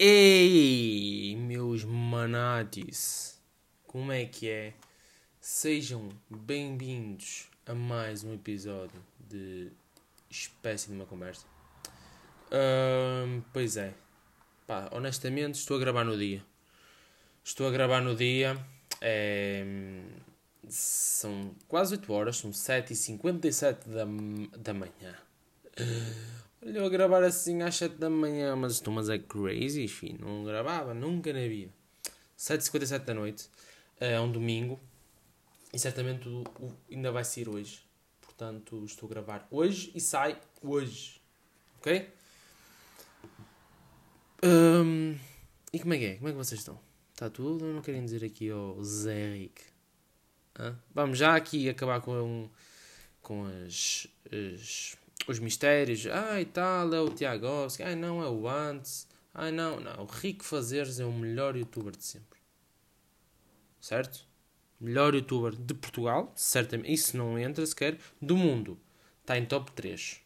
Ei, meus manatis, como é que é? Sejam bem-vindos a mais um episódio de Espécie de uma Conversa. pois é, pá, honestamente estou a gravar no dia. Estou a gravar no dia, é, são quase 8 horas, são 7h57 da, da manhã. Olha, eu gravar assim às 7 da manhã, mas estou mas é crazy, filho. Não gravava nunca na vida. 7h57 da noite, é um domingo, e certamente ainda vai sair hoje. Portanto, estou a gravar hoje e sai hoje. Ok? Um, e como é que é? Como é que vocês estão? Está tudo não querem dizer aqui ao Zé? Hã? Vamos já aqui acabar com, com as, as os mistérios, ai tal, é o Tiagovski, ai não, é o Antes, ai não, não, o Rico Fazeres é o melhor youtuber de sempre. Certo? Melhor youtuber de Portugal, certamente, isso não entra sequer, do mundo. Está em top 3.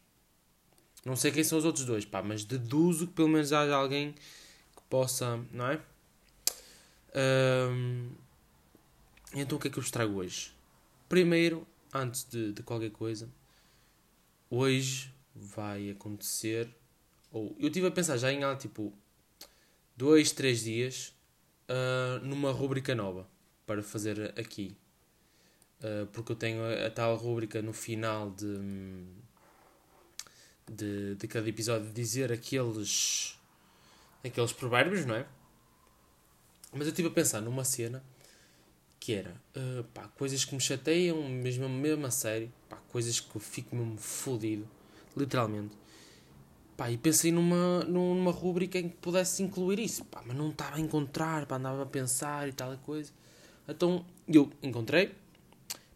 Não sei quem são os outros dois, pá, mas deduzo que pelo menos haja alguém que possa, não é? então o que é que eu vos trago hoje? Primeiro, antes de, de qualquer coisa, hoje vai acontecer. Ou eu estive a pensar já em há tipo dois, três dias uh, numa rúbrica nova para fazer aqui. Uh, porque eu tenho a, a, tal rúbrica no final de, de, de cada episódio dizer aqueles, aqueles provérbios, não é? Mas eu estive a pensar numa cena que era uh, pá, coisas que me chateiam, mesmo, mesmo a sério, pá, coisas que eu fico mesmo fodido, literalmente. Pá, e pensei numa, numa rubrica em que pudesse incluir isso, pá, mas não estava a encontrar, pá, andava a pensar e tal coisa. Então eu encontrei,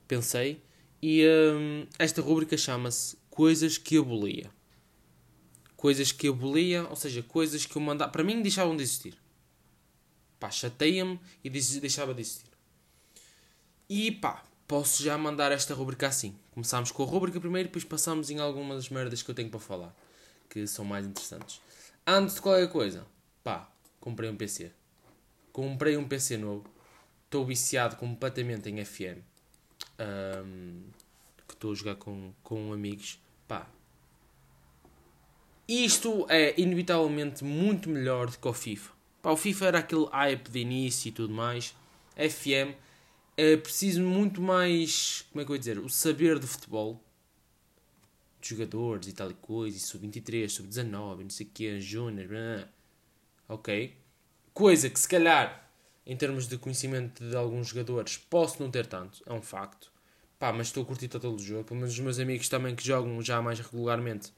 pensei, e uh, esta rubrica chama-se Coisas que abolia. Coisas que abolia, ou seja, coisas que eu mandava. Para mim deixavam de existir. Pá, chateia-me e deixava de existir. E pá, posso já mandar esta rubrica assim. Começámos com a rubrica primeiro, depois passamos em algumas merdas que eu tenho para falar, que são mais interessantes. Antes de qualquer coisa, pá, comprei um PC. Comprei um PC novo. Estou viciado completamente em FM. Um, que estou a jogar com, com amigos. Pá. Isto é inevitavelmente muito melhor do que o FIFA. Pá, o FIFA era aquele hype de início e tudo mais. FM é preciso muito mais, como é que eu ia dizer, o saber de futebol, de jogadores e tal e coisa, e sub-23, sub-19, não sei o que, júnior, ok? Coisa que se calhar, em termos de conhecimento de alguns jogadores, posso não ter tanto, é um facto. Pá, mas estou a curtir todo o jogo, pelo menos os meus amigos também que jogam já mais regularmente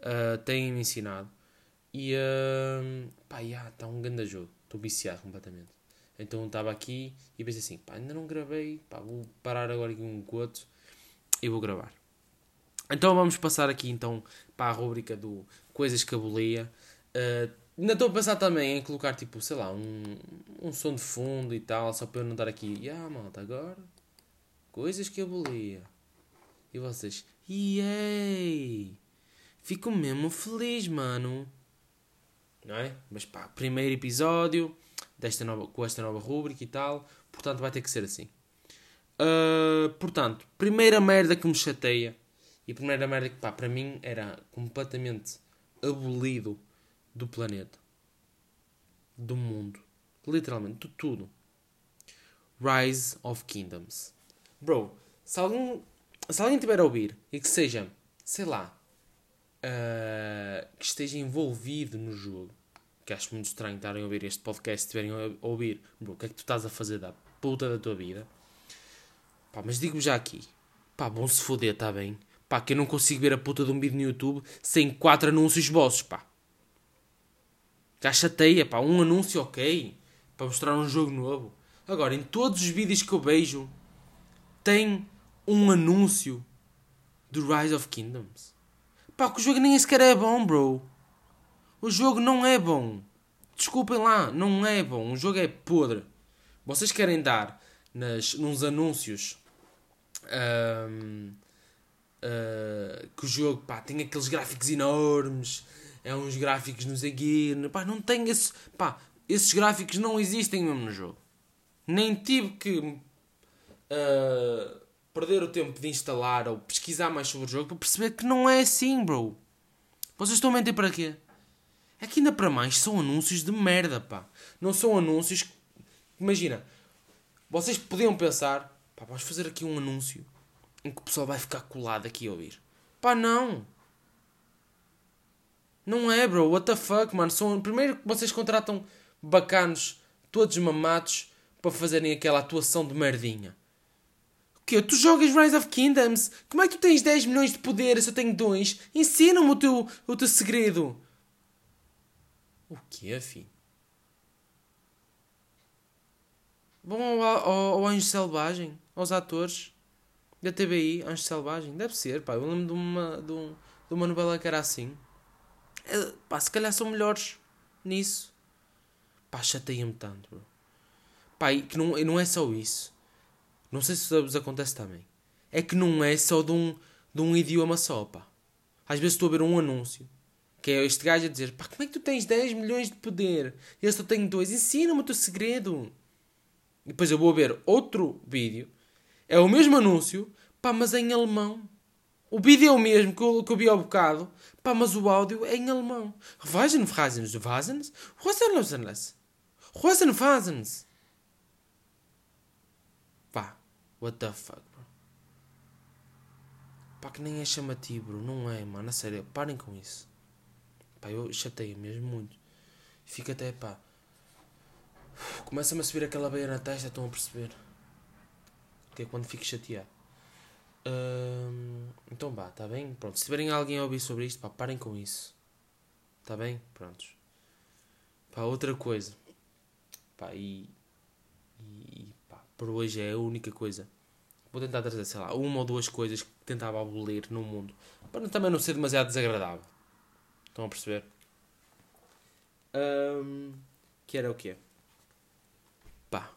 uh, têm-me ensinado. E, uh, pá, já, yeah, está um grande jogo, estou viciado completamente. Então estava aqui e pensei assim, pá, ainda não gravei, pá, vou parar agora aqui um goto e vou gravar. Então vamos passar aqui então para a rubrica do Coisas que abolia. Uh, ainda estou a pensar também em colocar tipo, sei lá, um, um som de fundo e tal, só para eu não dar aqui, ah malta, agora Coisas que abolia. E vocês, yay! Fico mesmo feliz, mano. Não é? Mas pá, primeiro episódio desta nova, com esta nova rúbrica e tal. Portanto, vai ter que ser assim. Uh, portanto, primeira merda que me chateia e primeira merda que pá, para mim era completamente abolido do planeta, do mundo, literalmente, de tudo. Rise of Kingdoms. Bro, se alguém, se alguém tiver a ouvir e que seja, sei lá, uh, que esteja envolvido no jogo que acho muito estranho estarem a ouvir este podcast estiverem a ouvir, bro, o que é que tu estás a fazer da puta da tua vida? Pá, mas digo já aqui, pá, bom se foder, está bem? Pá, que eu não consigo ver a puta de um vídeo no YouTube sem quatro anúncios vossos, pá. Já chateia, pá, um anúncio ok, para mostrar um jogo novo. Agora, em todos os vídeos que eu vejo, tem um anúncio do Rise of Kingdoms. Pá, que o jogo nem sequer é bom, bro. O jogo não é bom. Desculpem lá, não é bom. O jogo é podre. Vocês querem dar nas, nos anúncios um, uh, que o jogo pá, tem aqueles gráficos enormes, é uns gráficos quê. Pá, não tem esse. Pá, esses gráficos não existem mesmo no jogo. Nem tive que uh, perder o tempo de instalar ou pesquisar mais sobre o jogo para perceber que não é assim, bro. Vocês estão a mentir para quê? É que ainda para mais são anúncios de merda, pá. Não são anúncios. Imagina, vocês podiam pensar, pá, vamos fazer aqui um anúncio em que o pessoal vai ficar colado aqui a ouvir. Pá, não. Não é, bro. What the fuck, mano. São, primeiro que vocês contratam bacanos, todos mamados, para fazerem aquela atuação de merdinha. O quê? Tu jogas Rise of Kingdoms? Como é que tu tens 10 milhões de poder se eu tenho 2? Ensina-me o teu, o teu segredo. O quê, filho? Vão ao, ao, ao Anjo Selvagem, aos atores da TBI, Anjo Selvagem. Deve ser, pá. Eu lembro de uma, de, um, de uma novela que era assim. É, pá, se calhar são melhores nisso. Pá, chateia-me tanto, bro. Pá, e que não, não é só isso. Não sei se vos acontece também. É que não é só de um, de um idioma só, pá. Às vezes estou a ver um anúncio que é este gajo a dizer: pá, como é que tu tens 10 milhões de poder? Eu só tenho dois. Ensina-me o teu segredo. E depois eu vou ver outro vídeo. É o mesmo anúncio, pá, mas é em alemão. O vídeo é o mesmo que eu, que eu vi ao bocado, pá, mas o áudio é em alemão. Revagen Phrasen, Vasens, Rosenlosenles. Rosenfasens. Pá, what the fuck, bro. Pá, que nem é chamativo, bro. Não é, mano. A sério, parem com isso. Pá, eu chateio mesmo muito. Fica até, pá. Começa-me a subir aquela beia na testa, estão a perceber? Que é quando fico chateado. Hum, então vá, está bem? Pronto, se tiverem alguém a ouvir sobre isto, pá, parem com isso. Está bem? Prontos. Pá, outra coisa. Pá, e. E pá, por hoje é a única coisa. Vou tentar trazer, sei lá, uma ou duas coisas que tentava abolir no mundo. Para também não ser demasiado desagradável. Estão a perceber? Um, que era o quê? Pá.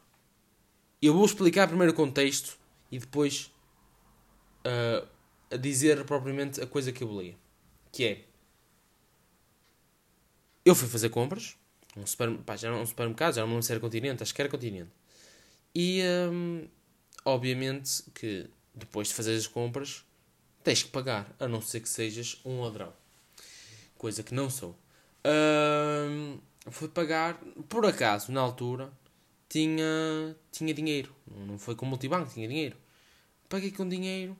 Eu vou explicar primeiro o contexto e depois uh, a dizer propriamente a coisa que eu lia. Que é. Eu fui fazer compras. Um super, pá, já era um supermercado, já não me era continente, acho que era continente. E um, obviamente que depois de fazer as compras tens que pagar, a não ser que sejas um ladrão. Coisa que não sou. Um, fui pagar, por acaso, na altura, tinha, tinha dinheiro. Não foi com multibanco, tinha dinheiro. Paguei com dinheiro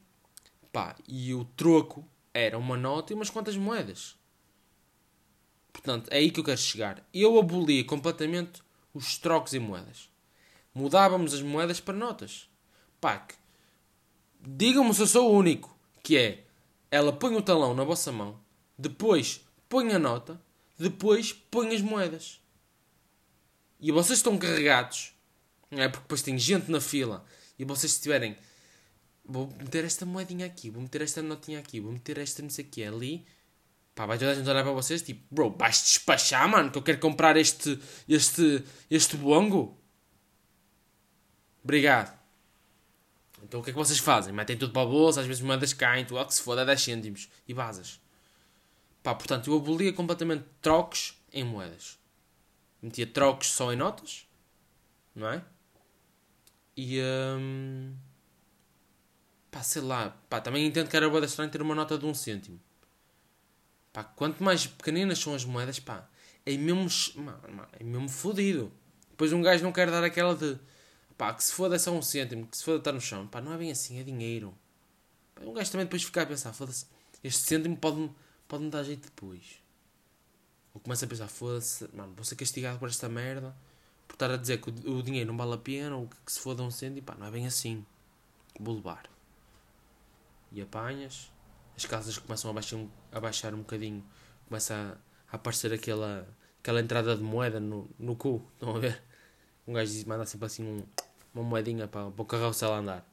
Pá, e o troco era uma nota e umas quantas moedas. Portanto, é aí que eu quero chegar. Eu abolia completamente os trocos em moedas. Mudávamos as moedas para notas. Pá, digam-me se eu sou o único. Que é, ela põe o talão na vossa mão, depois põe a nota, depois põe as moedas. E vocês estão carregados, não é? Porque depois tem gente na fila e vocês estiverem vou meter esta moedinha aqui, vou meter esta notinha aqui, vou meter esta não sei o que ali. Pá, vai toda a gente olhar para vocês tipo, bro, vais despachar, mano, que eu quero comprar este, este, este bongo. Obrigado. Então o que é que vocês fazem? Metem tudo para a bolsa, às vezes moedas caem, tu, ó que se foda, 10 cêntimos e vazas. Pá, portanto, eu abolia completamente trocos em moedas. Metia trocos só em notas, não é? E. Hum pá, sei lá, pá, também entendo que era boa estranho ter uma nota de um cêntimo. Pá, quanto mais pequeninas são as moedas, pá, é mesmo, é mesmo fodido. Depois um gajo não quer dar aquela de, pá, que se foda é só um cêntimo, que se foda estar no chão. Pá, não é bem assim, é dinheiro. Pá, um gajo também depois fica a pensar, foda-se, este cêntimo pode-me pode -me dar jeito depois. Ou começa a pensar, foda-se, mano, vou ser castigado por esta merda, por estar a dizer que o, o dinheiro não vale a pena, ou que se foda um cêntimo, pá, não é bem assim. Vou levar e apanhas, as calças começam a baixar, a baixar um bocadinho, começa a, a aparecer aquela, aquela entrada de moeda no, no cu, estão a ver? Um gajo manda sempre assim um, uma moedinha para, para o carrossel andar.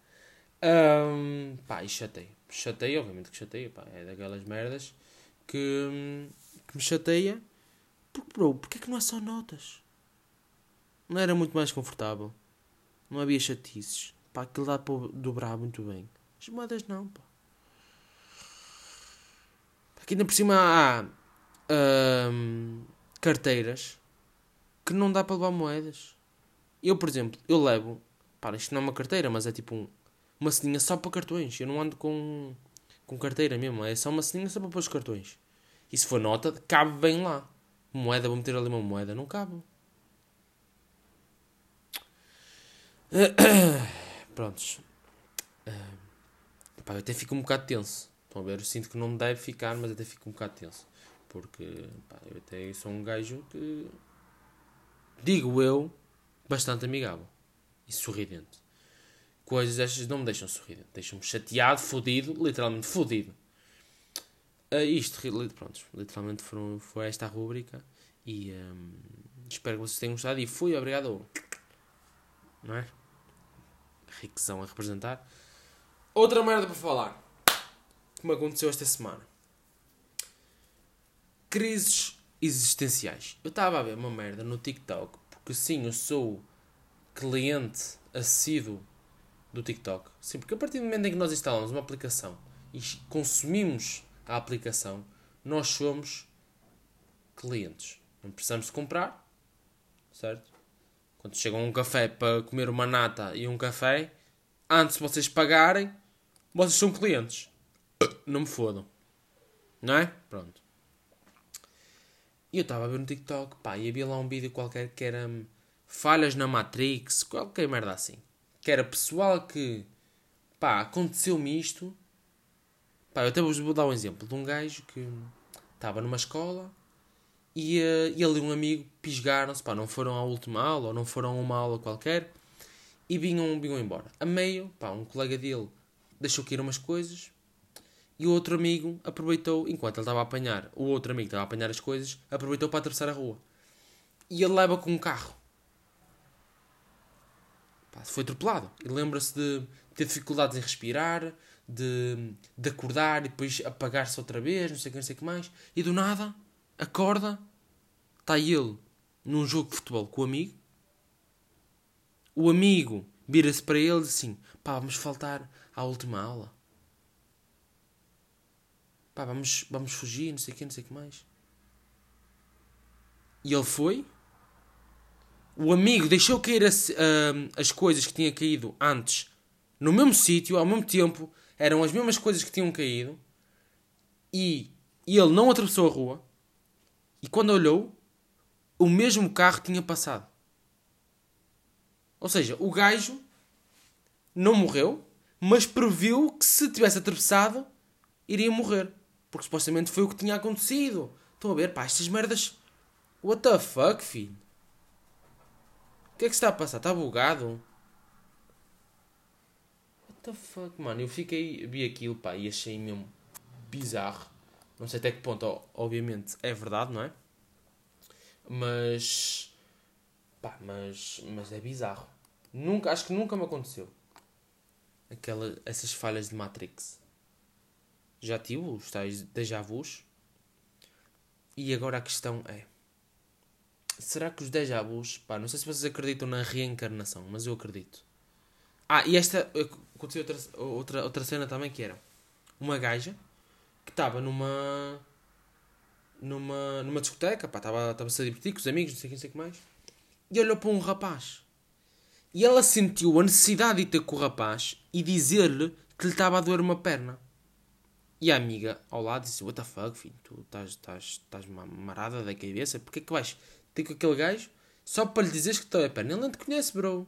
Um, pá, e chateia. Chateia, obviamente que chateia, pá, é daquelas merdas que, que me chateia. Porque, bro, porque é que não há só notas? Não era muito mais confortável? Não havia chatices? Pá, aquilo dá para dobrar muito bem. As moedas não, pá. Aqui ainda por cima há, hum, carteiras que não dá para levar moedas. Eu, por exemplo, eu levo. Para, isto não é uma carteira, mas é tipo um, uma ceninha só para cartões. Eu não ando com, com carteira mesmo. É só uma ceninha só para pôr os cartões. E se for nota, cabe bem lá. Moeda, vou meter ali uma moeda. Não cabe. Prontos. Uh, pá, eu até fico um bocado tenso. Estão a ver? Eu sinto que não deve ficar, mas até fico um bocado tenso. Porque pá, eu até sou um gajo que. Digo eu, bastante amigável e sorridente. Coisas estas não me deixam sorridente. Deixam-me chateado, fodido, literalmente fodido. Uh, isto, pronto, literalmente foram, foi esta a rúbrica. E um, espero que vocês tenham gostado. E fui, obrigado. Não é? Riquezão a representar. Outra merda para falar. Que me aconteceu esta semana. Crises existenciais. Eu estava a ver uma merda no TikTok. Porque sim, eu sou cliente assíduo do TikTok. Sim, porque a partir do momento em que nós instalamos uma aplicação e consumimos a aplicação, nós somos clientes. Não precisamos comprar, certo? Quando chegam um café para comer uma nata e um café, antes de vocês pagarem, vocês são clientes. Não me fodam. Não é? Pronto. E eu estava a ver no TikTok, pá, e havia lá um vídeo qualquer que era hum, falhas na Matrix, qualquer merda assim. Que era pessoal que, pá, aconteceu-me isto. Pá, eu até vos vou dar um exemplo de um gajo que estava numa escola e, uh, ele e um amigo pisgaram-se, pá, não foram à última aula ou não foram a uma aula qualquer e vinham, vinham embora. A meio, pá, um colega dele deixou cair umas coisas e o outro amigo aproveitou, enquanto ele estava a apanhar, o outro amigo estava a apanhar as coisas, aproveitou para atravessar a rua. E ele leva com um carro. Foi atropelado. E lembra-se de ter dificuldades em respirar, de, de acordar e depois apagar-se outra vez, não sei o que, não sei que mais. E do nada, acorda, está ele num jogo de futebol com o amigo. O amigo vira-se para ele e diz assim: pá, vamos faltar à última aula. Pá, vamos, vamos fugir, não sei o que, não sei o que mais. E ele foi. O amigo deixou cair as, uh, as coisas que tinha caído antes no mesmo sítio, ao mesmo tempo. Eram as mesmas coisas que tinham caído. E ele não atravessou a rua. E quando olhou, o mesmo carro tinha passado. Ou seja, o gajo não morreu, mas previu que se tivesse atravessado, iria morrer. Porque supostamente foi o que tinha acontecido. Estão a ver, pá, estas merdas. What the fuck, filho? O que é que está a passar? Está bugado? What the fuck, mano? Eu fiquei. Vi aquilo, pá, e achei mesmo bizarro. Não sei até que ponto, obviamente, é verdade, não é? Mas. Pá, mas. Mas é bizarro. Nunca, acho que nunca me aconteceu. Aquela, essas falhas de Matrix já tive os tais déjà vus. E agora a questão é: será que os déjà vus, pá, não sei se vocês acreditam na reencarnação, mas eu acredito. Ah, e esta aconteceu outra, outra, outra cena também que era uma gaja que estava numa numa, numa discoteca, pá, estava a divertir com os amigos, não sei o que, não sei que mais, e olhou para um rapaz. E ela sentiu a necessidade de ter com o rapaz e dizer-lhe que lhe estava a doer uma perna. E a amiga ao lado disse: What the fuck, filho, tu estás, estás, estás marada da cabeça, porque é que vais ter com aquele gajo só para lhe dizeres que estou a perna? Ele não te conhece, bro.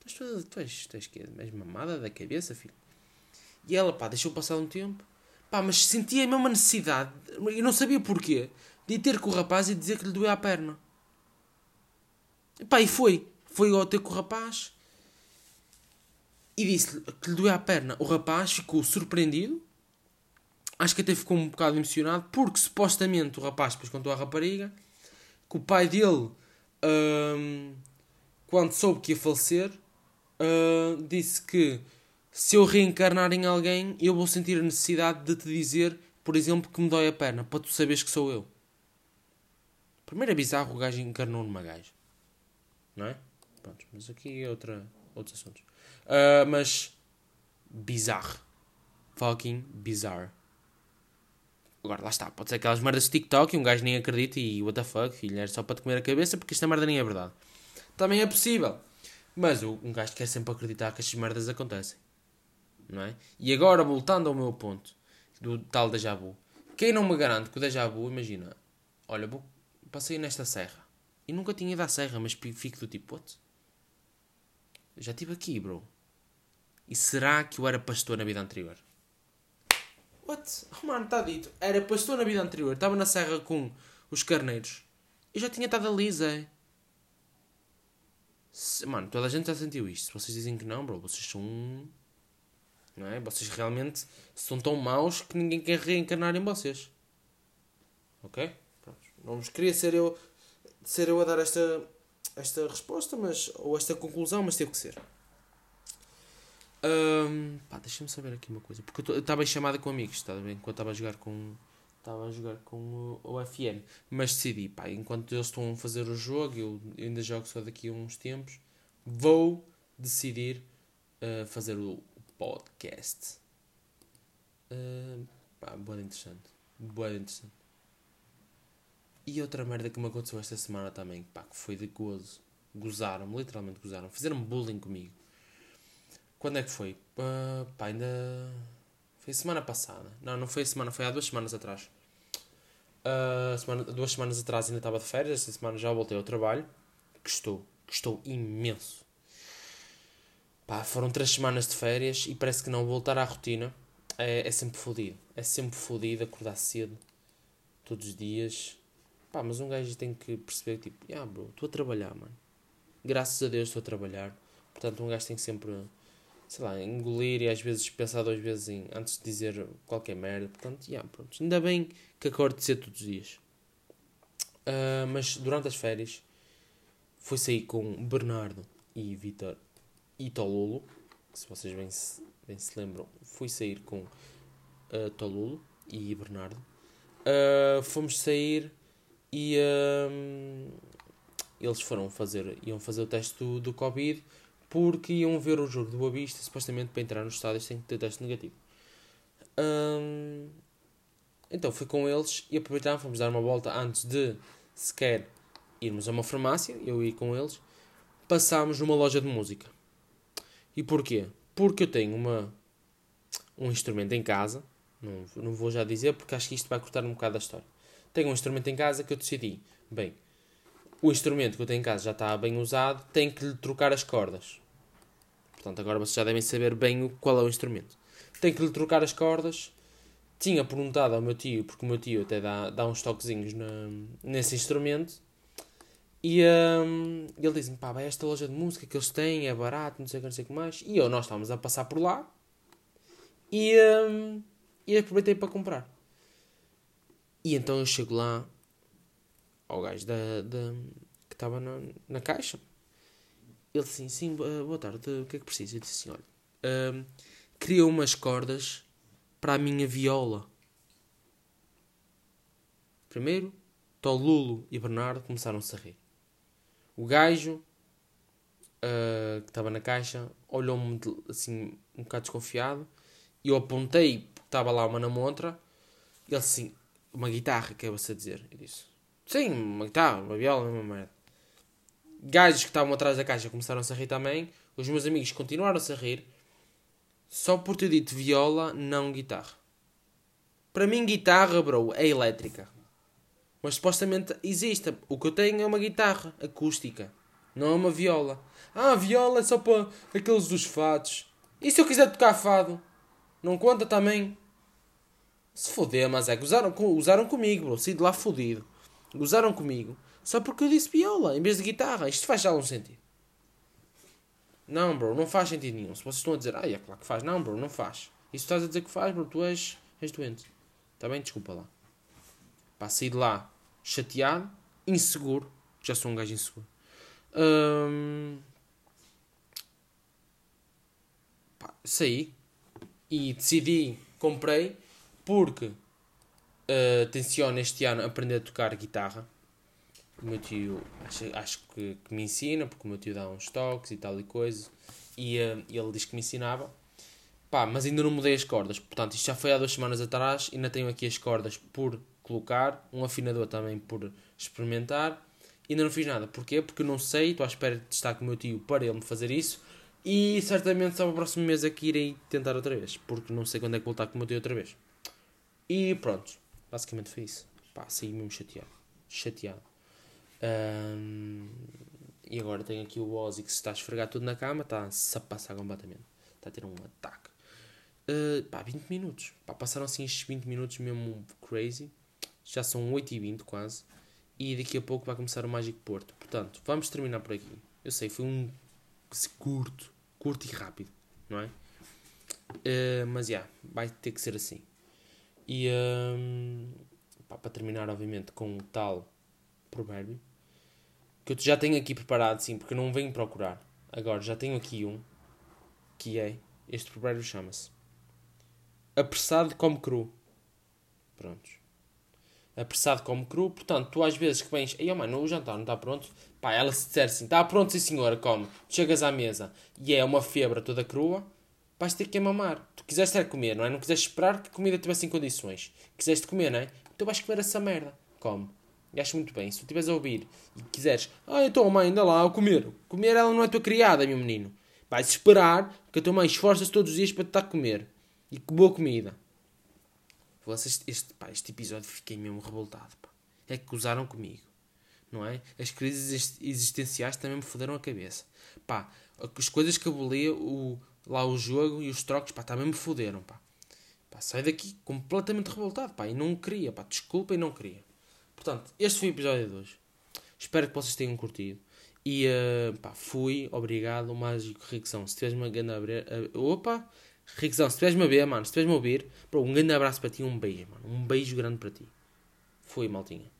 Tu, tu, tu, és, tu és, que és mamada da cabeça, filho. E ela, pá, deixou passar um tempo, pá, mas sentia a mesma necessidade, e não sabia porquê, de ter com o rapaz e dizer que lhe doía a perna. E, pá, e foi. Foi ao ter com o rapaz e disse-lhe que lhe doía a perna. O rapaz ficou surpreendido acho que até ficou um bocado emocionado, porque supostamente o rapaz depois contou à rapariga que o pai dele, hum, quando soube que ia falecer, hum, disse que se eu reencarnar em alguém, eu vou sentir a necessidade de te dizer, por exemplo, que me dói a perna, para tu saberes que sou eu. Primeiro é bizarro o gajo encarnou numa gaja. Não é? Pronto, mas aqui é outra, outros assuntos. Uh, mas bizarro. Fucking bizarro Agora, lá está. Pode ser aquelas merdas de TikTok e um gajo nem acredita e what the fuck, filho, é só para te comer a cabeça porque esta merda nem é verdade. Também é possível. Mas um gajo quer sempre acreditar que estas merdas acontecem. Não é? E agora, voltando ao meu ponto do tal déjà vu. Quem não me garante que o déjà vu, imagina, olha, vou, passei nesta serra e nunca tinha ido à serra, mas fico do tipo, what? Já estive aqui, bro. E será que eu era pastor na vida anterior? What? Oh, mano, está dito. Era pastor na vida anterior. Estava na serra com os carneiros. Eu já tinha estado ali, Zé. Se, mano, toda a gente já sentiu isto. Se vocês dizem que não, bro, vocês são. Não é? Vocês realmente são tão maus que ninguém quer reencarnar em vocês. Ok? Pronto. Não vos queria ser eu, ser eu a dar esta, esta resposta, mas, ou esta conclusão, mas teve que ser. Um, pá, deixa-me saber aqui uma coisa. Porque eu estava em chamada com amigos, está bem? Enquanto estava a jogar com. Estava a jogar com o, o FM. Mas decidi, pá, enquanto eles estão a fazer o jogo, eu, eu ainda jogo só daqui a uns tempos, vou decidir uh, fazer o, podcast. Uh, pá, boa interessante. Boa interessante. E outra merda que me aconteceu esta semana também, pá, que foi de gozo. Gozaram-me, literalmente gozaram. Fizeram bullying comigo. Quando é que foi? Uh, pá, ainda. Foi semana passada. Não, não foi semana, foi há duas semanas atrás. Uh, semana, duas semanas atrás ainda estava de férias, esta semana já voltei ao trabalho. Gostou, gostou imenso. Pá, foram três semanas de férias e parece que não voltar à rotina é, é sempre fodido. É sempre fodido acordar cedo, todos os dias. Pá, mas um gajo tem que perceber tipo, ah, bro, estou a trabalhar, mano. Graças a Deus estou a trabalhar. Portanto, um gajo tem que sempre sei lá, engolir e às vezes pensar duas vezes em, antes de dizer qualquer merda. Portanto, yeah, pronto. ainda bem que acordo cedo todos os dias. Uh, mas durante as férias fui sair com Bernardo e Vitor e Tolulo. Se vocês bem se, bem se lembram, fui sair com uh, Tolulo e Bernardo. Uh, fomos sair e eles foram fazer, iam fazer o teste do, do Covid porque iam ver o jogo do Boa Vista, supostamente para entrar nos estádios tem que ter teste negativo. Então fui com eles e aproveitámos, fomos dar uma volta antes de sequer irmos a uma farmácia, eu ia com eles, passámos numa loja de música. E porquê? Porque eu tenho uma, um instrumento em casa, não, não vou já dizer porque acho que isto vai cortar um bocado a história. Tenho um instrumento em casa que eu decidi, bem, o instrumento que eu tenho em casa já está bem usado, tenho que lhe trocar as cordas. Portanto, agora vocês já devem saber bem qual é o instrumento. Tenho que lhe trocar as cordas. Tinha perguntado ao meu tio, porque o meu tio até dá, dá uns toquezinhos na, nesse instrumento. E um, ele disse-me, pá, vai esta loja de música que eles têm, é barato, não sei o que, não sei o que mais. E eu, nós estávamos a passar por lá. E, um, e aproveitei para comprar. E então eu chego lá, ao gajo da, da, que estava na, na caixa. Ele disse, sim, boa tarde, o que é que precisa? Eu disse assim, olha, uh, queria umas cordas para a minha viola. Primeiro, Tolulo e Bernardo começaram-se a rir. O gajo uh, que estava na caixa olhou-me assim um bocado desconfiado e eu apontei, estava lá uma na montra, ele assim, uma guitarra, que é você dizer? Eu disse, Sim, guitarra, uma viola, uma merda. Gajos que estavam atrás da caixa começaram-se a rir também. Os meus amigos continuaram-se a rir. Só por ter dito viola, não guitarra. Para mim, guitarra, bro, é elétrica. Mas supostamente existe. O que eu tenho é uma guitarra acústica. Não é uma viola. Ah, viola é só para aqueles dos fados. E se eu quiser tocar fado? Não conta também? Se foder, mas é que usaram, usaram comigo, bro. De lá fodido gozaram comigo só porque eu disse viola em vez de guitarra. Isto faz algum sentido? Não, bro, não faz sentido nenhum. Se vocês estão a dizer, ah, é claro que faz. Não, bro, não faz. Se estás a dizer que faz, bro, tu és, és doente. Está bem? Desculpa lá. Pá, saí de lá chateado, inseguro. Já sou um gajo inseguro. Hum... Pá, saí e decidi, comprei, porque uh, tenciono este ano aprender a tocar guitarra. O meu tio acho, acho que, que, me ensina, porque o meu tio dá uns toques e tal e coisa. E uh, ele diz que me ensinava. Pá, mas ainda não mudei as cordas. Portanto, isto já foi há duas semanas atrás. Ainda tenho aqui as cordas por colocar. Um afinador também por experimentar. Ainda não fiz nada. Porquê? Porque não sei. Estou à espera de estar com o meu tio para ele me fazer isso. E certamente só para o próximo mês aqui irei tentar outra vez. Porque não sei quando é que vou estar com o meu tio outra vez. E pronto. Basicamente foi isso. Pá, saí mesmo chateado. Chateado. Um, e agora tenho aqui o Ozzy que se está a esfregar tudo na cama. Está-se a passar completamente. Está a ter um ataque. Uh, pá, 20 minutos. Pá, passaram assim estes 20 minutos mesmo crazy. Já são 8 e 20 quase. E daqui a pouco vai começar o Mágico Porto. Portanto, vamos terminar por aqui. Eu sei, foi um curto. Curto e rápido. Não é? Uh, mas já, yeah, vai ter que ser assim. E um, pá, para terminar, obviamente, com o tal provérbio. Que eu já tenho aqui preparado, sim, porque eu não venho procurar. Agora, já tenho aqui um. Que é. Este provérbio chama-se apressado como cru. Prontos. Apressado como cru. Portanto, tu às vezes que vens, ei, oh, mano, o jantar não está pronto. Pá, ela se disser assim, está pronto, sim senhora, come. Chegas à mesa e é uma febra toda crua, vais ter que a mamar. Tu quiseste era comer, não é? Não quiseste esperar que a comida tivesse em condições. Quiseste comer, não é? Então vais comer essa merda. Come. E acho muito bem. Se tu estiveres a ouvir e quiseres, ah, então mãe, ainda lá, a comer. Comer ela não é tua criada, meu menino. Vais esperar que a tua mãe esforça-se todos os dias para te dar a comer. E que boa comida. Vocês, este, pá, este episódio fiquei mesmo revoltado. Pá. É que usaram comigo. Não é? As crises existenciais também me foderam a cabeça. Pá, as coisas que li, o, lá o jogo e os trocos, pá, também me foderam, pá. Pá, saí daqui completamente revoltado, pá, e não queria, pá, desculpa e não queria. Portanto, este foi o episódio de hoje. Espero que vocês tenham curtido. E, uh, pá, fui, obrigado, mágico Rickson. Se tiveres uma grande... Uh, opa! Riquezão, se estiveres-me a ver, mano, se estiveres-me a ouvir, bro, um grande abraço para ti um beijo, mano. Um beijo grande para ti. Foi, maltinha.